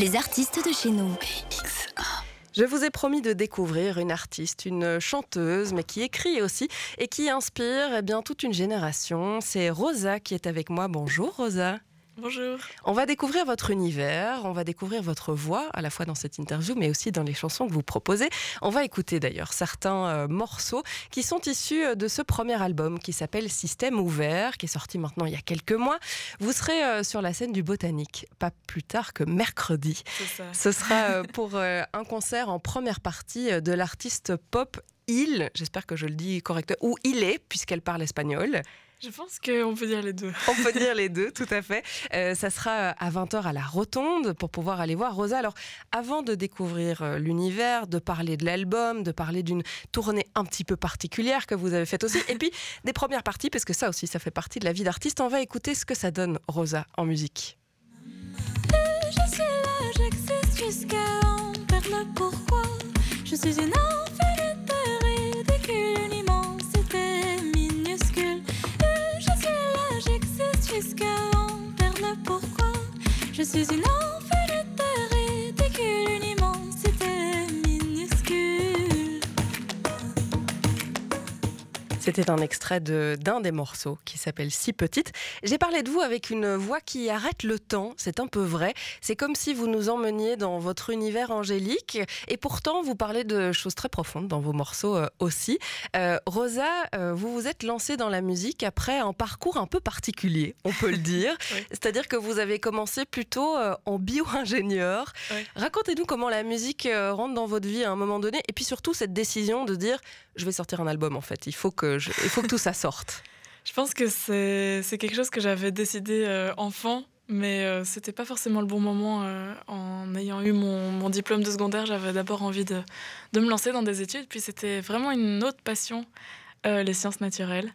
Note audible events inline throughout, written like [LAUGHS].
Les artistes de chez nous. Je vous ai promis de découvrir une artiste, une chanteuse, mais qui écrit aussi et qui inspire eh bien, toute une génération. C'est Rosa qui est avec moi. Bonjour Rosa. Bonjour. On va découvrir votre univers, on va découvrir votre voix, à la fois dans cette interview, mais aussi dans les chansons que vous proposez. On va écouter d'ailleurs certains euh, morceaux qui sont issus euh, de ce premier album qui s'appelle Système ouvert, qui est sorti maintenant il y a quelques mois. Vous serez euh, sur la scène du Botanique, pas plus tard que mercredi. Ça. Ce sera pour un concert en première partie de l'artiste pop Il, j'espère que je le dis correctement, ou Il est, puisqu'elle parle espagnol. Je pense qu'on peut dire les deux. On peut dire les deux, tout à fait. Euh, ça sera à 20h à la Rotonde pour pouvoir aller voir Rosa. Alors, avant de découvrir euh, l'univers, de parler de l'album, de parler d'une tournée un petit peu particulière que vous avez faite aussi, et puis [LAUGHS] des premières parties, parce que ça aussi, ça fait partie de la vie d'artiste, on va écouter ce que ça donne, Rosa, en musique. Je suis là, j'existe jusqu'à en perdre le pourquoi. Je suis une enfant de terre ridicule, jusqu'à perdre le pourquoi. Je suis une enfant C'était un extrait de- d'un des morceaux qui s'appelle Si Petite. J'ai parlé de vous avec une voix qui arrête le temps, c'est un peu vrai. C'est comme si vous nous emmeniez dans votre univers angélique et pourtant vous parlez de choses très profondes dans vos morceaux euh, aussi. Euh, Rosa, euh, vous vous êtes lancée dans la musique après un parcours un peu particulier, on peut le [LAUGHS] dire. Oui. C'est-à-dire que vous avez commencé plutôt en bio-ingénieur. Oui. Racontez-nous comment la musique rentre dans votre vie à un moment donné et puis surtout cette décision de dire je vais sortir un album en fait. Il faut que, je- il faut que tout ça sorte. [LAUGHS] Je pense que c'est quelque chose que j'avais décidé euh, enfant, mais euh, c'était pas forcément le bon moment. euh, en ayant eu mon, mon diplôme de secondaire, j'avais d'abord envie de, de me lancer dans des études, puis c'était vraiment une autre passion, euh, les sciences naturelles.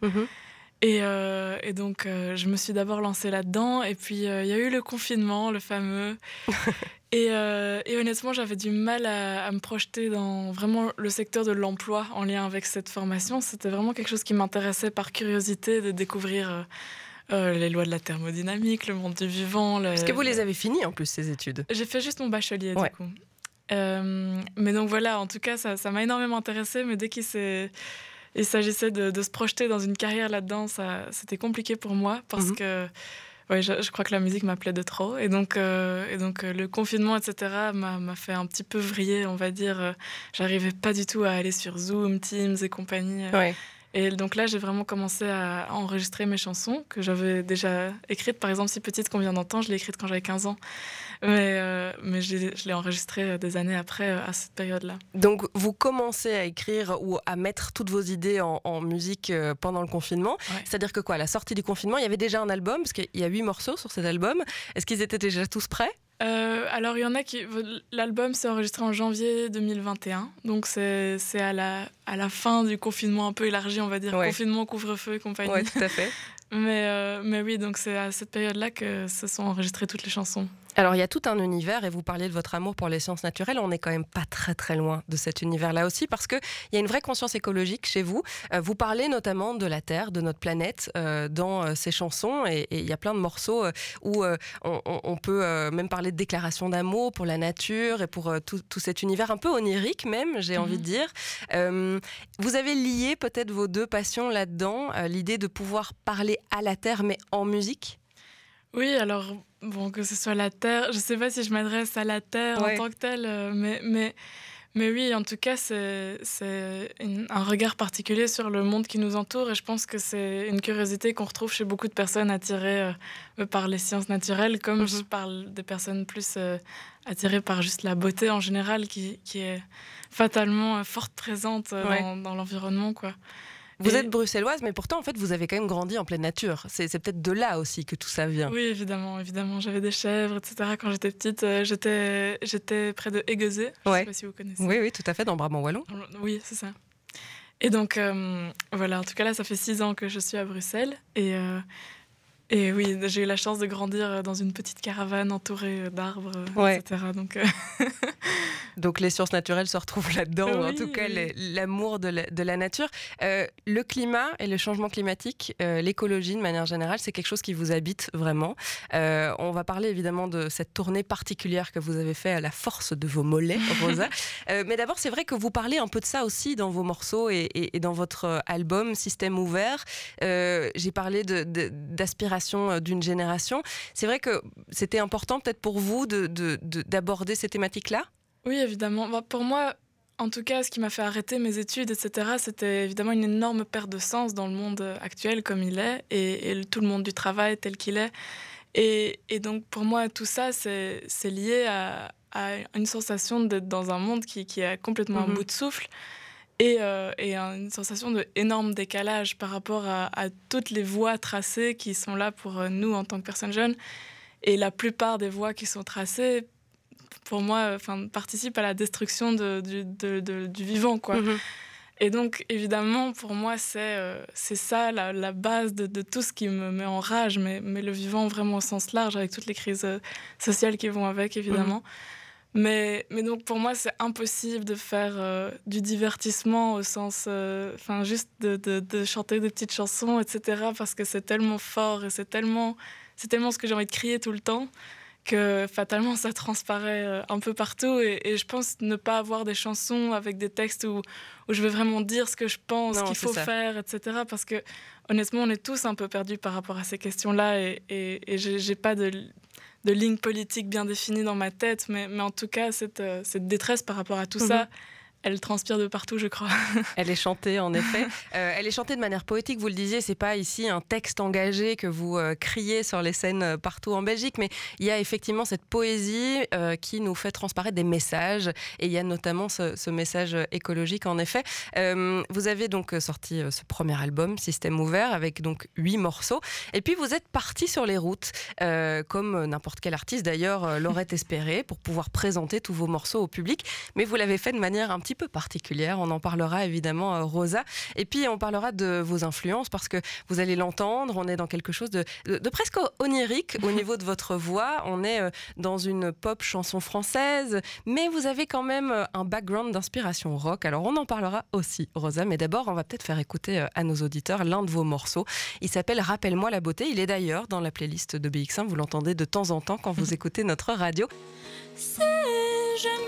Et, euh, et donc, euh, je me suis d'abord lancée là-dedans. Et puis, euh, il y a eu le confinement, le fameux. [LAUGHS] et, et honnêtement, j'avais du mal à, à me projeter dans vraiment le secteur de l'emploi en lien avec cette formation. C'était vraiment quelque chose qui m'intéressait par curiosité de découvrir euh, les lois de la thermodynamique, le monde du vivant. le- Parce que vous les avez finis en plus ces études. j'ai fait juste mon bachelier, Ouais. du coup. Euh, mais donc voilà, en tout cas, ça m'a énormément intéressé, mais dès qu'il s'est- il s'agissait de, de se projeter dans une carrière là-dedans, c'était compliqué pour moi parce Mhm. que ouais, je, je crois que la musique m'appelait de trop. Et donc, euh, et donc euh, le confinement, etc., m'a fait un petit peu vriller, on va dire. J'arrivais pas du tout à aller sur Zoom, Teams et compagnie. Ouais. et donc là, j'ai vraiment commencé à enregistrer mes chansons que j'avais déjà écrites. Par exemple, Si Petite qu'on vient d'entendre, je l'ai écrite quand j'avais 15 ans. Mais, euh, mais je l'ai- je l'ai enregistrée des années après, euh, à cette période-là. Donc vous commencez à écrire ou à mettre toutes vos idées en, en musique euh, pendant le confinement. Ouais. C'est-à-dire que quoi, à la sortie du confinement, il y avait déjà un album, parce qu'il y a huit morceaux sur cet album. Est-ce qu'ils étaient déjà tous prêts? Euh, alors, il y en a qui. L'album s'est enregistré en janvier 2021. Donc, c'est c'est à la, à la fin du confinement un peu élargi, on va dire. Ouais. Confinement, couvre-feu et compagnie. Ouais, tout à fait. [LAUGHS] Mais, euh, mais oui, donc c'est à cette période-là que se sont enregistrées toutes les chansons. Alors il y a tout un univers et vous parliez de votre amour pour les sciences naturelles. On n'est quand même pas très très loin de cet univers-là aussi parce que il y a une vraie conscience écologique chez vous. Euh, vous parlez notamment de la Terre, de notre planète euh, dans euh, ces chansons et il y a plein de morceaux où euh, on, peut euh, même parler de déclaration d'amour pour la nature et pour tout, tout cet univers un peu onirique même, j'ai envie de dire. Euh, vous avez lié peut-être vos deux passions là-dedans, l'idée de pouvoir parler à la Terre mais en musique? Oui, alors, bon, que ce soit la Terre, je sais pas si je m'adresse à la Terre Ouais. en tant que telle, euh, mais, mais, mais oui, en tout cas, c'est un regard particulier sur le monde qui nous entoure et je pense que c'est une curiosité qu'on retrouve chez beaucoup de personnes attirées euh, par les sciences naturelles, comme Mhm. je parle des personnes plus euh, attirées par juste la beauté en général qui, qui est fatalement forte présente Ouais. dans, dans l'environnement, quoi. Vous Et- êtes bruxelloise, mais pourtant, en fait, vous avez quand même grandi en pleine nature. C'est peut-être de là aussi que tout ça vient. Oui, évidemment, évidemment. J'avais des chèvres, etc. Quand j'étais petite, Euh, j'étais, j'étais près de Égezé. Je Ouais. sais pas si vous connaissez. Oui, oui, tout à fait, dans Brabant Wallon. Oui, c'est ça. Et donc, euh, voilà, en tout cas, là, ça fait six ans que je suis à Bruxelles. Et, euh, Et oui, j'ai eu la chance de grandir dans une petite caravane entourée d'arbres, etc. Donc, [LAUGHS] Donc les sciences naturelles se retrouvent là-dedans, ou en tout cas l'amour de, la nature. Euh, le climat et le changement climatique, euh, l'écologie de manière générale, c'est quelque chose qui vous habite vraiment. Euh, on va parler évidemment de cette tournée particulière que vous avez fait à la force de vos mollets, [LAUGHS] Rosa. mais d'abord, c'est vrai que vous parlez un peu de ça aussi dans vos morceaux et, dans votre album Système ouvert. J'ai parlé d'aspiration d'une génération. C'est vrai que c'était important peut-être pour vous d'aborder ces thématiques-là? Oui, évidemment. Bah, pour moi, en tout cas, ce qui m'a fait arrêter mes études, etc., c'était évidemment une énorme perte de sens dans le monde actuel comme il est, et, tout le monde du travail tel qu'il est. Et, donc, pour moi, tout ça, c'est lié à, une sensation d'être dans un monde qui, est complètement à mhm. bout de souffle. Et, euh, une sensation d'énorme décalage par rapport à, à, toutes les voies tracées qui sont là pour euh, nous en tant que personnes jeunes. Et la plupart des voies qui sont tracées pour moi, enfin, participe à la destruction de, du, du, vivant, quoi. Mhm. Et donc, évidemment, pour moi, c'est euh, ça la, la base de, de, tout ce qui me met en rage, mais, mais le vivant vraiment au sens large, avec toutes les crises euh, sociales qui vont avec, évidemment. Mhm. Mais, mais donc, pour moi, c'est impossible de faire euh, du divertissement au sens, enfin, juste de, de, de, chanter des petites chansons, etc., parce que c'est tellement fort et c'est tellement, c'est tellement ce que j'ai envie de crier tout le temps que fatalement ça transparaît euh, un peu partout et, je pense ne pas avoir des chansons avec des textes où, où je vais vraiment dire ce que je pense qu'il faut faire, etc. Parce que honnêtement, on est tous un peu perdus par rapport à ces questions-là et, et, et j'ai pas de, de, ligne politique bien définie dans ma tête, mais, mais en tout cas, cette, euh, cette détresse par rapport à tout ça, mhm elle transpire de partout, je crois. [LAUGHS] elle est chantée, en effet. Euh, elle est chantée de manière poétique, vous le disiez, c'est pas ici un texte engagé que vous euh, criez sur les scènes euh, partout en Belgique, mais il y a effectivement cette poésie qui nous fait transparaître des messages, et il y a notamment ce, message écologique, en effet. vous avez donc sorti ce premier album, Système ouvert, avec donc huit morceaux, et puis vous êtes parti sur les routes, comme n'importe quel artiste d'ailleurs l'aurait [LAUGHS] espéré, pour pouvoir présenter tous vos morceaux au public, mais vous l'avez fait de manière un petit peu particulière. On en parlera évidemment, euh, Rosa. Et puis on parlera de vos influences parce que vous allez l'entendre, on est dans quelque chose de, de, presque onirique au [LAUGHS] niveau de votre voix. On est euh, dans une pop chanson française, mais vous avez quand même euh, un background d'inspiration rock. Alors on en parlera aussi, Rosa. Mais d'abord, on va peut-être faire écouter à nos auditeurs l'un de vos morceaux. Il s'appelle Rappelle-moi la beauté. Il est d'ailleurs dans la playlist de BX1. Vous l'entendez de temps en temps quand vous [LAUGHS] écoutez notre radio. Si je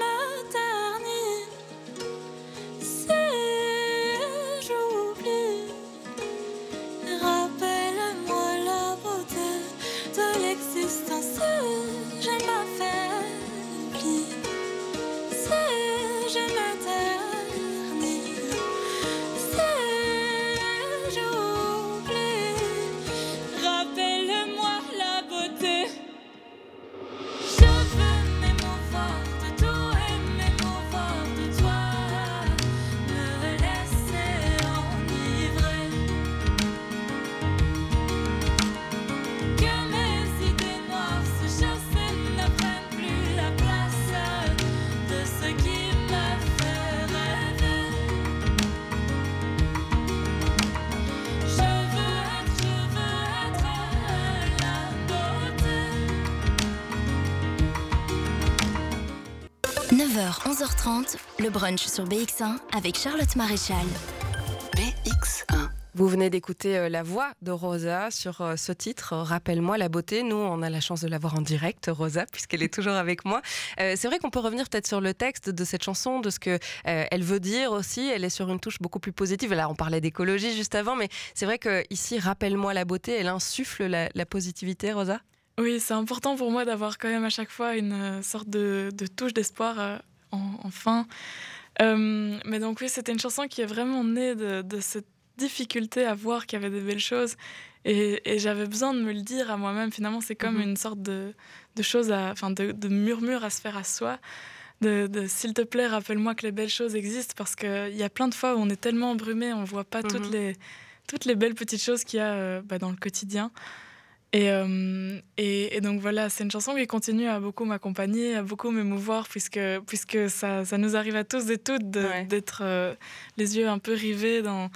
le brunch sur BX1 avec Charlotte Maréchal. BX1. Vous venez d'écouter euh, la voix de Rosa sur euh, ce titre, Rappelle-moi la beauté. Nous, on a la chance de l'avoir en direct, Rosa, [LAUGHS] puisqu'elle est toujours avec moi. Euh, c'est vrai qu'on peut revenir peut-être sur le texte de cette chanson, de ce que elle veut dire aussi. Elle est sur une touche beaucoup plus positive. Là, on parlait d'écologie juste avant, mais c'est vrai que ici, Rappelle-moi la beauté, elle insuffle la, positivité, Rosa? Oui, c'est important pour moi d'avoir quand même à chaque fois une sorte de, de touche d'espoir enfin. Euh, mais donc oui, c'était une chanson qui est vraiment née de, cette difficulté à voir qu'il y avait des belles choses. Et, j'avais besoin de me le dire à moi-même. Finalement, c'est comme mhm. une sorte de, de chose, à, enfin de, de, murmure à se faire à soi. De, s'il te plaît, rappelle-moi que les belles choses existent parce qu'il y a plein de fois où on est tellement embrumé, on voit pas toutes, mhm. les, toutes les belles petites choses qu'il y a euh, bah, dans le quotidien. Euh, et, et, donc voilà, c'est une chanson qui continue à beaucoup m'accompagner, à beaucoup m'émouvoir, puisque, puisque ça, ça, nous arrive à tous et toutes d'être euh, les yeux un peu rivés dans,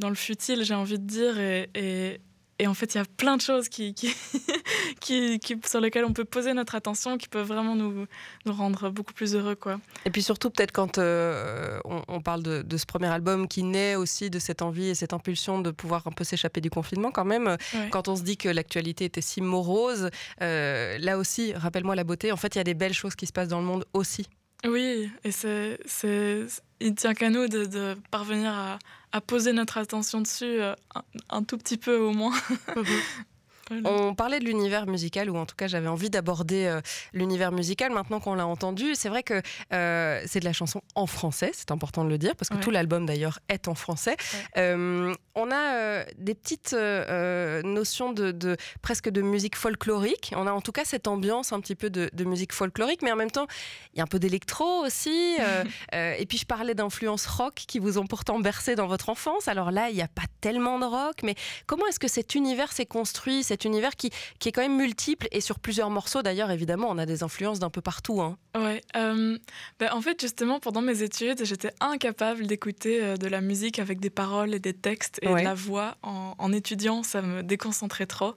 dans le futile, j'ai envie de dire. Et, et, et en fait, il y a plein de choses qui, [LAUGHS] qui, qui, sur lesquelles on peut poser notre attention, qui peuvent vraiment nous, nous rendre beaucoup plus heureux. Quoi. Et puis surtout, peut-être quand euh, on, parle de, de, ce premier album qui naît aussi de cette envie et cette impulsion de pouvoir un peu s'échapper du confinement, quand même, quand on se dit que l'actualité était si morose, euh, là aussi, rappelle-moi la beauté, en fait, il y a des belles choses qui se passent dans le monde aussi. Oui, et c'est, c'est, il tient qu'à nous de, de parvenir à, à, poser notre attention dessus euh, un, un, tout petit peu au moins. [LAUGHS] On parlait de l'univers musical, ou en tout cas j'avais envie d'aborder euh, l'univers musical maintenant qu'on l'a entendu. C'est vrai que euh, c'est de la chanson en français, c'est important de le dire, parce que tout l'album d'ailleurs est en français. Euh, on a des petites notions de, presque de musique folklorique. On a en tout cas cette ambiance un petit peu de, musique folklorique, mais en même temps il y a un peu d'électro aussi. [LAUGHS] et puis je parlais d'influences rock qui vous ont pourtant bercé dans votre enfance. Alors là il n'y a pas tellement de rock, mais comment est-ce que cet univers s'est construit cet univers qui, qui est quand même multiple et sur plusieurs morceaux d'ailleurs, évidemment, on a des influences d'un peu partout. Hein. Ouais, euh, ben, en fait, justement, pendant mes études, j'étais incapable d'écouter euh, de la musique avec des paroles et des textes et de la voix en, en, étudiant, ça me déconcentrait trop.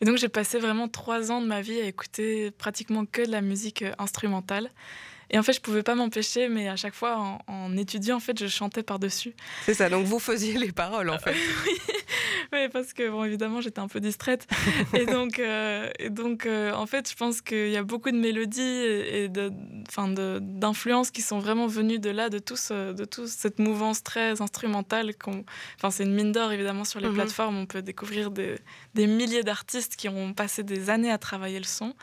Et donc, j'ai passé vraiment trois ans de ma vie à écouter pratiquement que de la musique euh, instrumentale. Et en fait, je pouvais pas m'empêcher, mais à chaque fois, en, étudiant, en fait, je chantais par-dessus. C'est ça, donc vous faisiez les paroles, en fait. [LAUGHS] oui. parce que, bon, évidemment, j'étais un peu distraite. [LAUGHS] et donc, euh, et donc euh, en fait, je pense qu'il y a beaucoup de mélodies et d'influences qui sont vraiment venues de là, de tout, de tout cette mouvance très instrumentale. Enfin, c'est une mine d'or, évidemment, sur les mhm. plateformes. On peut découvrir des, des milliers d'artistes qui ont passé des années à travailler le son.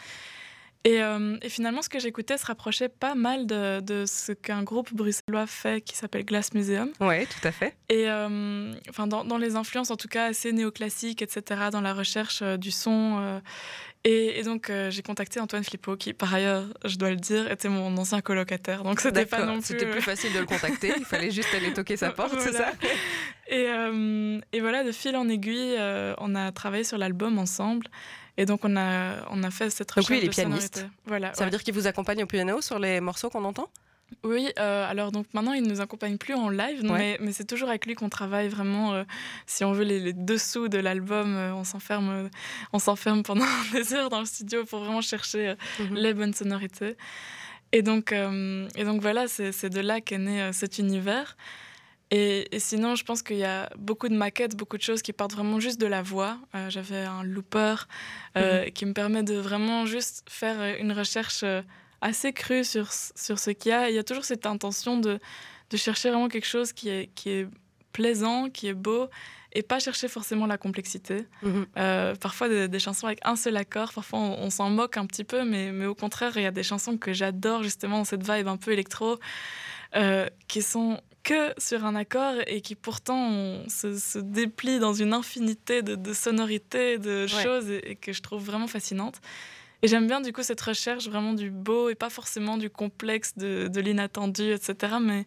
Euh, et, finalement, ce que j'écoutais se rapprochait pas mal de, ce qu'un groupe bruxellois fait qui s'appelle Glass Museum. Oui, tout à fait. Et euh, enfin, dans, les influences, en tout cas, assez néoclassiques, etc., dans la recherche euh, du son. Et, donc, j'ai contacté Antoine Flippo, qui, par ailleurs, je dois le dire, était mon ancien colocataire. Donc, c'était pas non plus. C'était plus facile de le contacter. Il fallait juste aller toquer sa [LAUGHS] porte, c'est ça? Et, et, voilà, de fil en aiguille, on a travaillé sur l'album ensemble. Et donc, on a, on a fait cette recherche. Donc, lui, il est pianiste. Voilà, ça veut dire qu'il vous accompagne au piano sur les morceaux qu'on entend? Oui, euh, alors donc maintenant il ne nous accompagne plus en live, mais, mais c'est toujours avec lui qu'on travaille vraiment. Euh, si on veut les, dessous de l'album, euh, on s'enferme, on s'enferme pendant [LAUGHS] des heures dans le studio pour vraiment chercher mhm. les bonnes sonorités. Et donc, et donc voilà, c'est de là qu'est né cet univers. Et, sinon, je pense qu'il y a beaucoup de maquettes, beaucoup de choses qui partent vraiment juste de la voix. Euh, j'avais un looper euh, mhm. qui me permet de vraiment juste faire une recherche euh, assez crue sur, sur ce qu'il y a. il y a toujours cette intention de, de chercher vraiment quelque chose qui est, qui est plaisant, qui est beau, et pas chercher forcément la complexité. Mhm. parfois des, chansons avec un seul accord, parfois on, s'en moque un petit peu, mais, mais au contraire, il y a des chansons que j'adore justement, cette vibe un peu électro, qui sont que sur un accord et qui pourtant se, se, déplie dans une infinité de, sonorités, de choses et, que je trouve vraiment fascinante. Et j'aime bien du coup cette recherche vraiment du beau et pas forcément du complexe, de, de l'inattendu, etc. Mais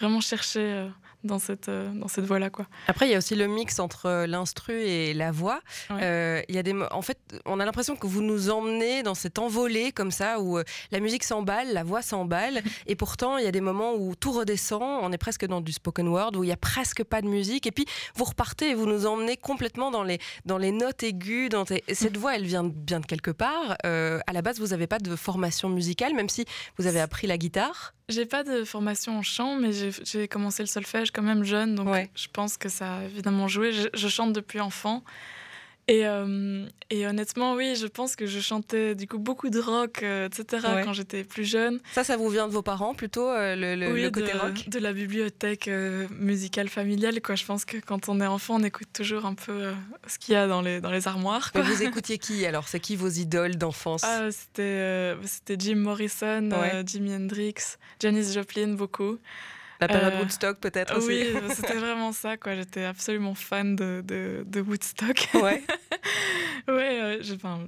vraiment chercher euh, dans cette, euh, dans cette voie-là. Quoi. Après, il y a aussi le mix entre euh, l'instru et la voix. Euh, il y a des, en fait, on a l'impression que vous nous emmenez dans cette envolée comme ça, où la musique s'emballe, la voix s'emballe, [LAUGHS] et pourtant, il y a des moments où tout redescend, on est presque dans du spoken word, où il n'y a presque pas de musique, et puis vous repartez et vous nous emmenez complètement dans les, dans les notes aiguës. Dans Cette [LAUGHS] voix, elle vient bien de quelque part. à la base, vous n'avez pas de formation musicale, même si vous avez appris la guitare. J'ai pas de formation en chant, mais j'ai commencé le solfège quand même jeune, donc je pense que ça a évidemment joué. je chante depuis enfant. Et, euh, et, honnêtement, oui, je pense que je chantais du coup beaucoup de rock, euh, etc. quand j'étais plus jeune. Ça, ça vous vient de vos parents plutôt, euh, le, le, côté de, rock? De la bibliothèque musicale familiale, quoi. Je pense que quand on est enfant, on écoute toujours un peu ce qu'il y a dans les, dans les armoires. Quoi. vous [LAUGHS] écoutiez qui alors? C'est qui vos idoles d'enfance? Ah, C'était c'était Jim Morrison, Jimi Hendrix, Janis Joplin, beaucoup. La période euh, Woodstock peut-être aussi. Oui, [LAUGHS] c'était [LAUGHS] vraiment ça. quoi. J'étais absolument fan de, de, Woodstock. Ouais. [LAUGHS] ouais, euh,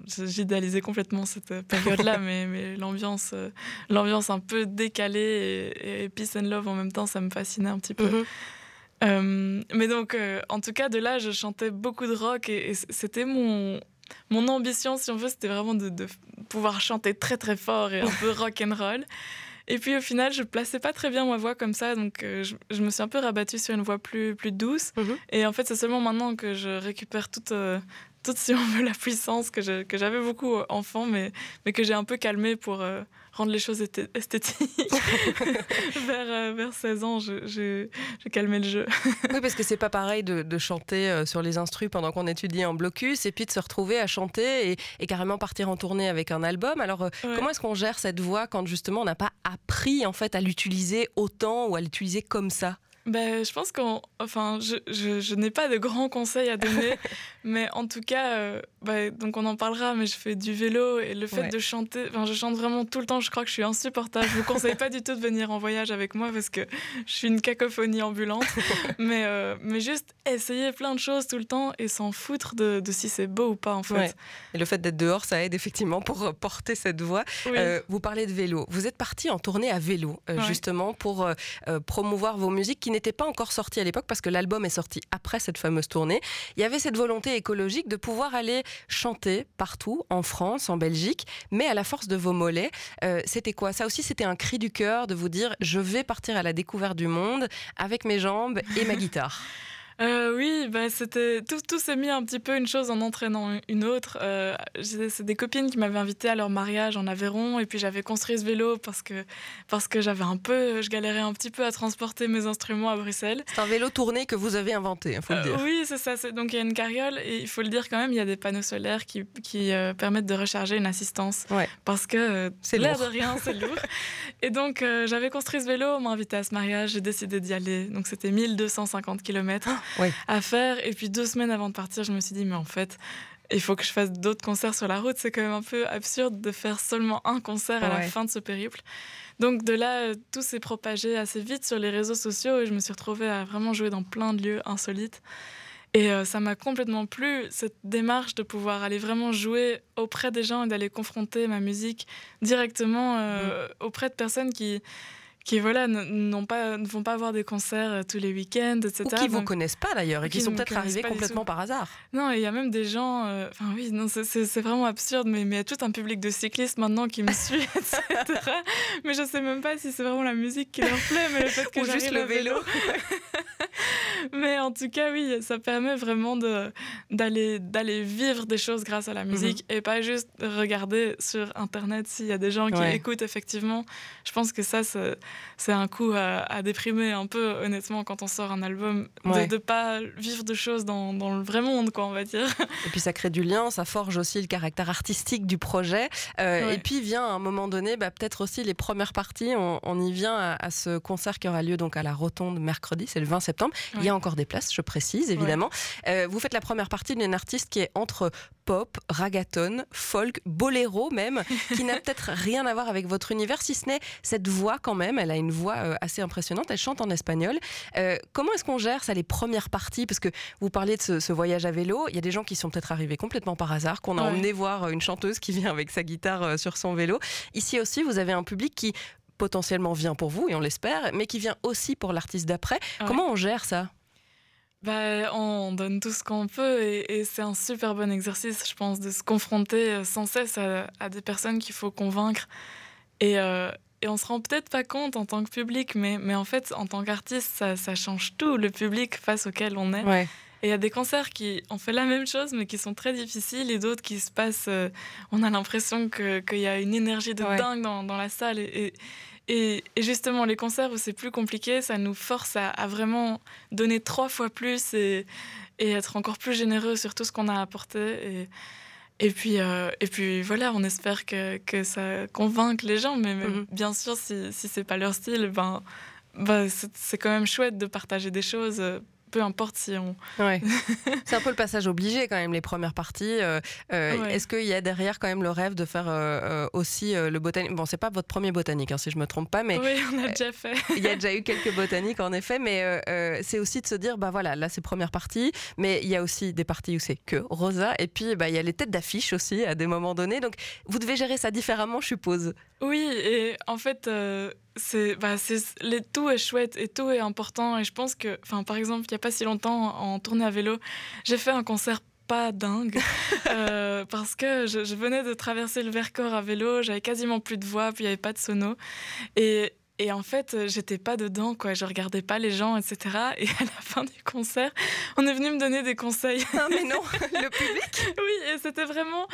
j'idéalisais complètement cette période-là, mais, mais l'ambiance, euh, l'ambiance un peu décalée et, peace and love en même temps, ça me fascinait un petit peu. Mhm. mais donc, en tout cas, de là, je chantais beaucoup de rock et, c'était mon, mon ambition, si on veut, c'était vraiment de, de, pouvoir chanter très très fort et un peu rock and roll. Et puis au final, je plaçais pas très bien ma voix comme ça, donc je, me suis un peu rabattue sur une voix plus, plus douce. Mhm. Et en fait, c'est seulement maintenant que je récupère toute, toute, si on veut, la puissance que j'avais beaucoup enfant, mais, mais que j'ai un peu calmée pour rendre les choses esthétiques. [LAUGHS] vers, euh, vers 16 ans, j'ai calmé le jeu. oui, parce que c'est pas pareil de, chanter euh, sur les instrus pendant qu'on étudie en blocus et puis de se retrouver à chanter et, carrément partir en tournée avec un album. Alors, euh, comment est-ce qu'on gère cette voix quand justement on n'a pas appris en fait à l'utiliser autant ou à l'utiliser comme ça? Ben, je pense qu'on. Enfin, je, je, je n'ai pas de grands conseils à donner, [LAUGHS] mais en tout cas, euh, bah, donc on en parlera, mais je fais du vélo et le fait de chanter. Enfin, je chante vraiment tout le temps, je crois que je suis insupportable. Je vous conseille pas du tout de venir en voyage avec moi parce que je suis une cacophonie ambulante, [LAUGHS] mais, euh, mais juste essayer plein de choses tout le temps et s'en foutre de, de si c'est beau ou pas, en fait. Et le fait d'être dehors, ça aide effectivement pour porter cette voix. Euh, vous parlez de vélo. Vous êtes parti en tournée à vélo, justement, pour promouvoir vos musiques qui n'était pas encore sorti à l'époque parce que l'album est sorti après cette fameuse tournée. Il y avait cette volonté écologique de pouvoir aller chanter partout, en France, en Belgique, mais à la force de vos mollets. Euh, c'était quoi? Ça aussi, c'était un cri du cœur de vous dire je vais partir à la découverte du monde avec mes jambes et ma guitare. [LAUGHS] Euh, oui, bah, c'était tout, tout s'est mis un petit peu une chose en entraînant une autre. Euh, c'est des copines qui m'avaient invité à leur mariage en Aveyron et puis j'avais construit ce vélo parce que parce que j'avais un peu, je galérais un petit peu à transporter mes instruments à Bruxelles. C'est un vélo tourné que vous avez inventé, il hein, faut le euh, dire. oui, c'est ça. Donc il y a une carriole et il faut le dire quand même, il y a des panneaux solaires qui, qui permettent de recharger une assistance. Ouais. Parce que c'est l'air de rien, c'est lourd. [LAUGHS] et donc j'avais construit ce vélo, on m'a invité à ce mariage, j'ai décidé d'y aller. Donc c'était 1250 km à faire. Et puis deux semaines avant de partir, je me suis dit, mais en fait, il faut que je fasse d'autres concerts sur la route. C'est quand même un peu absurde de faire seulement un concert à la fin de ce périple. Donc de là, euh, tout s'est propagé assez vite sur les réseaux sociaux et je me suis retrouvée à vraiment jouer dans plein de lieux insolites. Et euh, ça m'a complètement plu, cette démarche de pouvoir aller vraiment jouer auprès des gens et d'aller confronter ma musique directement euh, mmh. auprès de personnes qui, qui voilà, n'ont pas, ne vont pas avoir des concerts euh, tous les week-ends, etc. Ou qui ne vous connaissent pas d'ailleurs et qui, sont peut-être arrivés complètement par hasard. Non, il y a même des gens, euh, enfin oui, non, c'est vraiment absurde, mais, mais il y a tout un public de cyclistes maintenant qui me suit, [LAUGHS] etc. mais je sais même pas si c'est vraiment la musique qui leur plaît, mais le fait que Ou juste le vélo. [LAUGHS] mais en tout cas, oui, ça permet vraiment d'aller d'aller vivre des choses grâce à la musique mhm. et pas juste regarder sur Internet s'il y a des gens qui écoutent effectivement. Je pense que ça, c'est un coup à, déprimer un peu, honnêtement, quand on sort un album, de ne pas vivre de choses dans, dans, le vrai monde, quoi, on va dire. [LAUGHS] Et puis ça crée du lien, ça forge aussi le caractère artistique du projet. Euh, et puis vient à un moment donné, bah, peut-être aussi les premières parties, on, y vient à, ce concert qui aura lieu donc à la Rotonde mercredi, c'est le 20 septembre. Il y a encore des places, je précise, évidemment. Euh, vous faites la première partie d'une artiste qui est entre pop, ragaton, folk, boléro même, [LAUGHS] qui n'a peut-être rien à voir avec votre univers, si ce n'est cette voix quand même. Elle a une voix euh, assez impressionnante, elle chante en espagnol. Euh, comment est-ce qu'on gère ça, les premières parties? Parce que vous parliez de ce, voyage à vélo, il y a des gens qui sont peut-être arrivés complètement par hasard, qu'on a emmené voir une chanteuse qui vient avec sa guitare sur son vélo. Ici aussi, vous avez un public qui potentiellement vient pour vous, et on l'espère, mais qui vient aussi pour l'artiste d'après. Comment on gère ça? Bah, on donne tout ce qu'on peut et, c'est un super bon exercice, je pense, de se confronter euh, sans cesse à, des personnes qu'il faut convaincre. Et, euh, et on se rend peut-être pas compte en tant que public, mais, mais en fait, en tant qu'artiste, ça, ça, change tout, le public face auquel on est. Et il y a des concerts qui ont fait la même chose, mais qui sont très difficiles, et d'autres qui se passent. Euh, on a l'impression qu'il y a une énergie de dingue dans, dans, la salle. et, et, justement, les concerts où c'est plus compliqué, ça nous force à, vraiment donner trois fois plus et, et, être encore plus généreux sur tout ce qu'on a apporté. Et, et, puis, euh, et puis voilà, on espère que, que ça convainque les gens, mais, mhm. bien sûr, si, si c'est pas leur style, ben, ben c'est quand même chouette de partager des choses peu importe si on. Ouais. [LAUGHS] c'est un peu le passage obligé quand même, les premières parties. Euh, euh, est-ce qu'il y a derrière quand même le rêve de faire euh, aussi le botanique? Bon, c'est pas votre premier botanique, hein, si je me trompe pas, mais. Oui, on a déjà fait. [LAUGHS] Il y a déjà eu quelques botaniques en effet, mais c'est aussi de se dire, bah voilà, là c'est première partie, mais il y a aussi des parties où c'est que Rosa, et puis bah, il y a les têtes d'affiche aussi à des moments donnés. Donc vous devez gérer ça différemment, je suppose. Oui, et en fait c'est bah, les, tout est chouette et tout est important et je pense que enfin par exemple il y a pas si longtemps en tournée à vélo j'ai fait un concert pas dingue [LAUGHS] euh, parce que je, je, venais de traverser le Vercors à vélo, j'avais quasiment plus de voix, puis il n'y avait pas de sono. Et, et en fait, euh, j'étais pas dedans, quoi. Je regardais pas les gens, etc. [LAUGHS] Et à la fin du concert, on est venu me donner des conseils. Ah, mais non, [LAUGHS] le public Oui, et c'était vraiment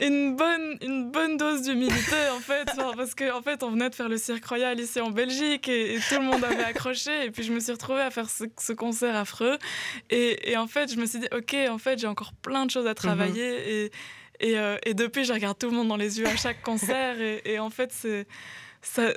une bonne, une bonne dose d'humilité, en fait. Parce qu'en en fait, on venait de faire le Cirque Royal ici en Belgique et, tout le monde avait accroché. Et puis, je me suis retrouvée à faire ce, concert affreux. Et, et, en fait, je me suis dit, OK, en fait, j'ai encore plein de choses à travailler. Mhm. Et, et, euh, et, depuis, je regarde tout le monde dans les yeux à chaque concert. et en fait, c'est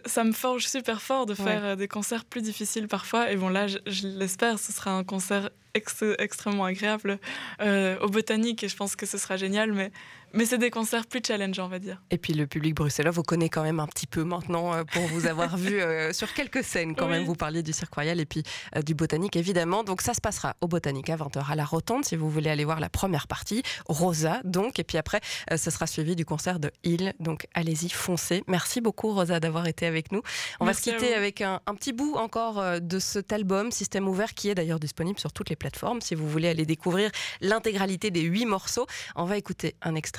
ça, me forge super fort de faire euh, des concerts plus difficiles parfois. Et bon, là, je, je l'espère, ce sera un concert extrêmement agréable euh, au Botanique et je pense que ce sera génial. Mais mais c'est des concerts plus challengeants, on va dire. Et puis le public bruxellois vous connaît quand même un petit peu maintenant euh, pour vous avoir vu euh, [LAUGHS] sur quelques scènes quand même. Vous parliez du Cirque Royal et puis euh, du Botanique évidemment. Donc ça se passera au Botanique à 20h à la Rotonde si vous voulez aller voir la première partie, Rosa donc. Et puis après, ce sera suivi du concert de Hill. Donc allez-y, foncez. Merci beaucoup Rosa d'avoir été avec nous. On va se quitter avec un, un, petit bout encore de cet album Système ouvert qui est d'ailleurs disponible sur toutes les plateformes si vous voulez aller découvrir l'intégralité des huit morceaux. On va écouter un extrait